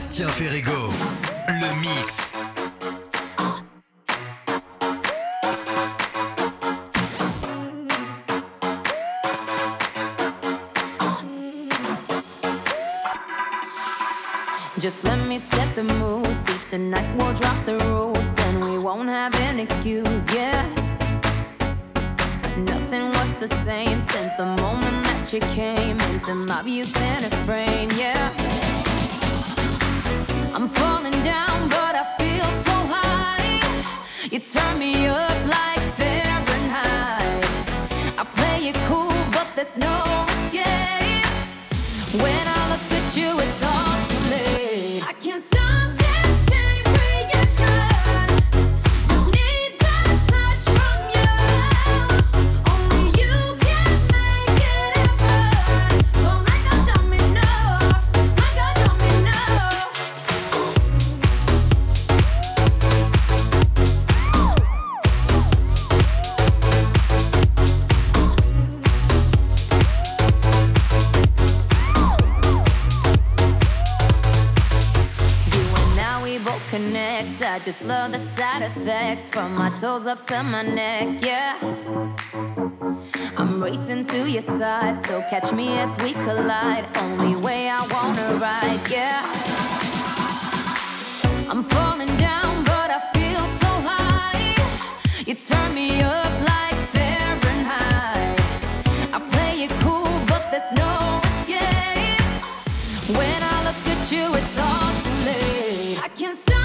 Sébastien Ferrego, le mix. Just let me set the mood. See, tonight we'll drop the rules and we won't have an excuse, yeah. Nothing was the same since the moment that you came into my view center frame, yeah. I'm falling down, but I feel so high. You turn me up like Fahrenheit. I play it cool, but there's no escape. When I look at you, it's all just love the side effects from my toes up to my neck, yeah. I'm racing to your side, so catch me as we collide. Only way I wanna ride, yeah. I'm falling down, but I feel so high. You turn me up like Fahrenheit. I play it cool, but there's no escape. When I look at you, it's all too late. I can't stop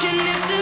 Passion is.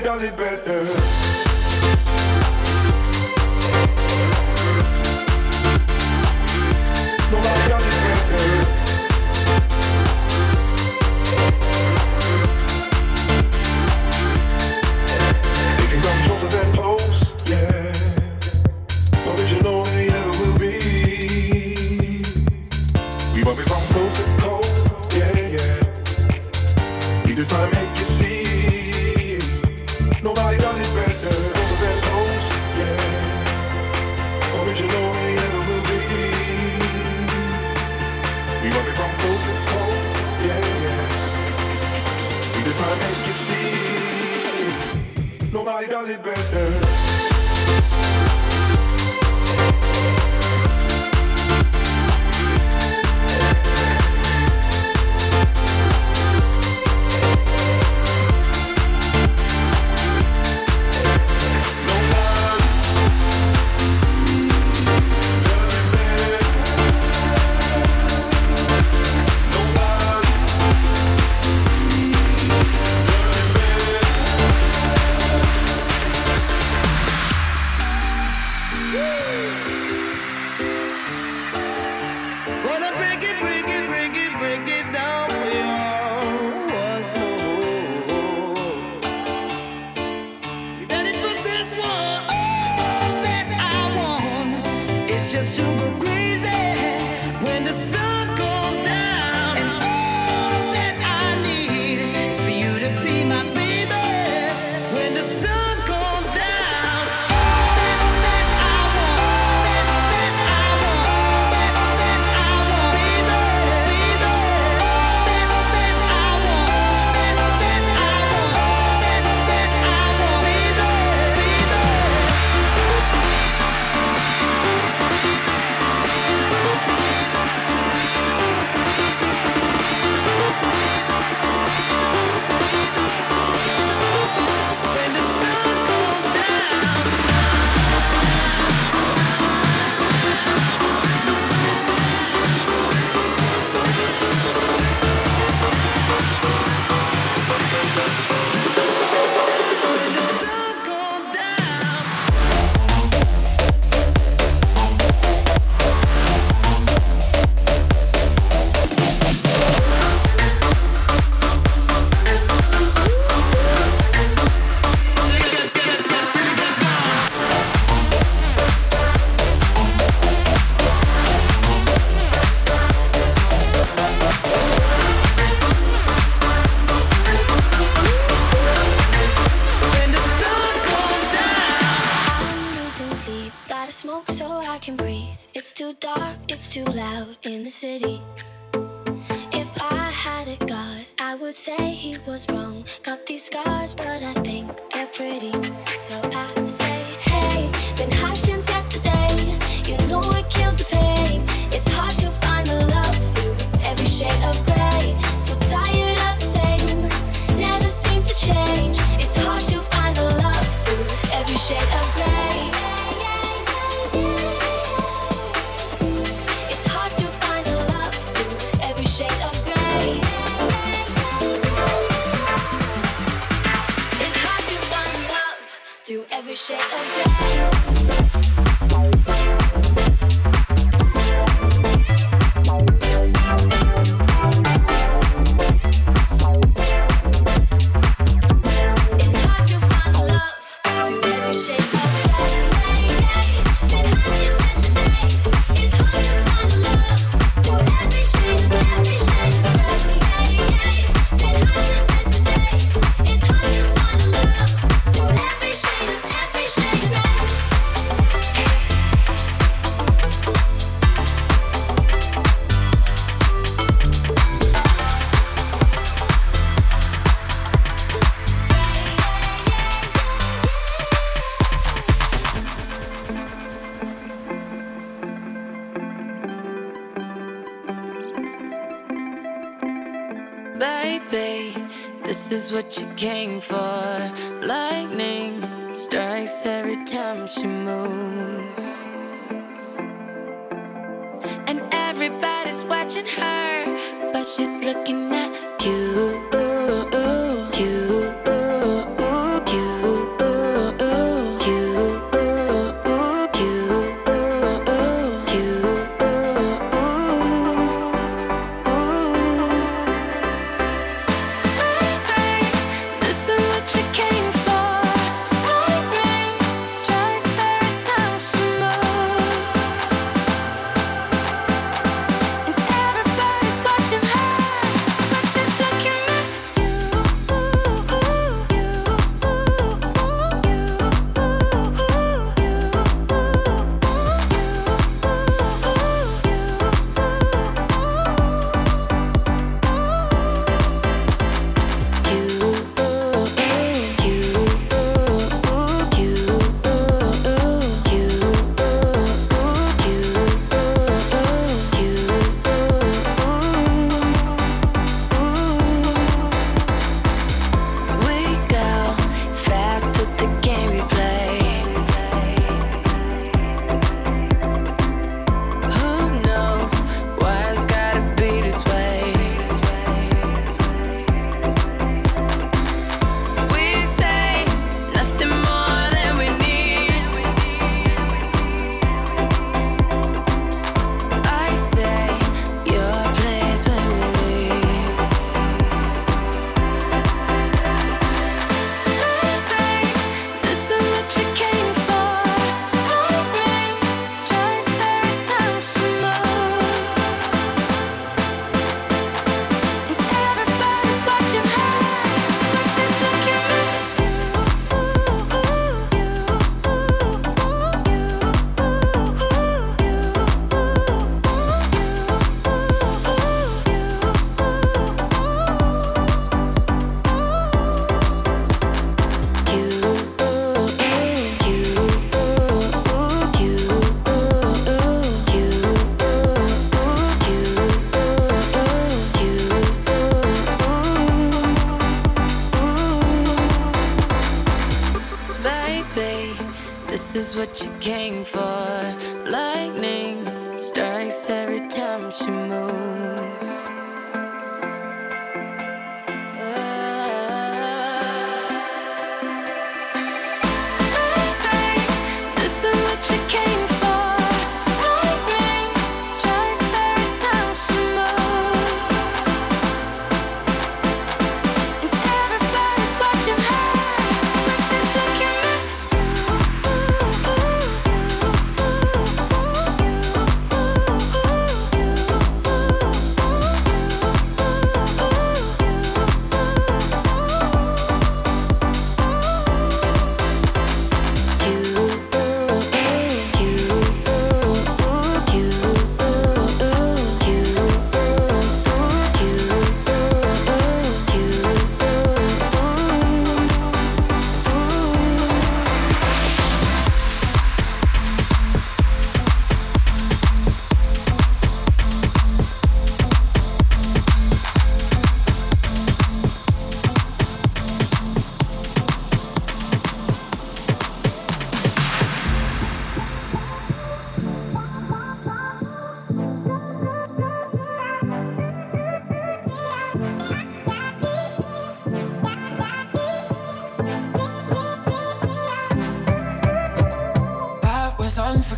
does it better. the sun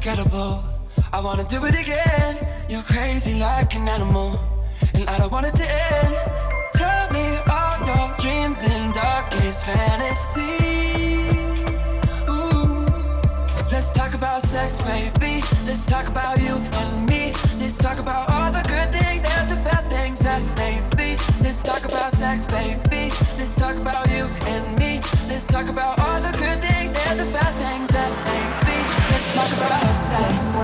unforgettable. I wanna do it again. You're crazy like an animal, and I don't want it to end. Tell me all your dreams and darkest fantasies. Ooh. Let's talk about sex, baby. Let's talk about you and me. Let's talk about all the good things and the bad things that may be. Let's talk about sex, baby. Let's talk about you and me. Let's talk about all the good things and the bad things that may be like broadsides.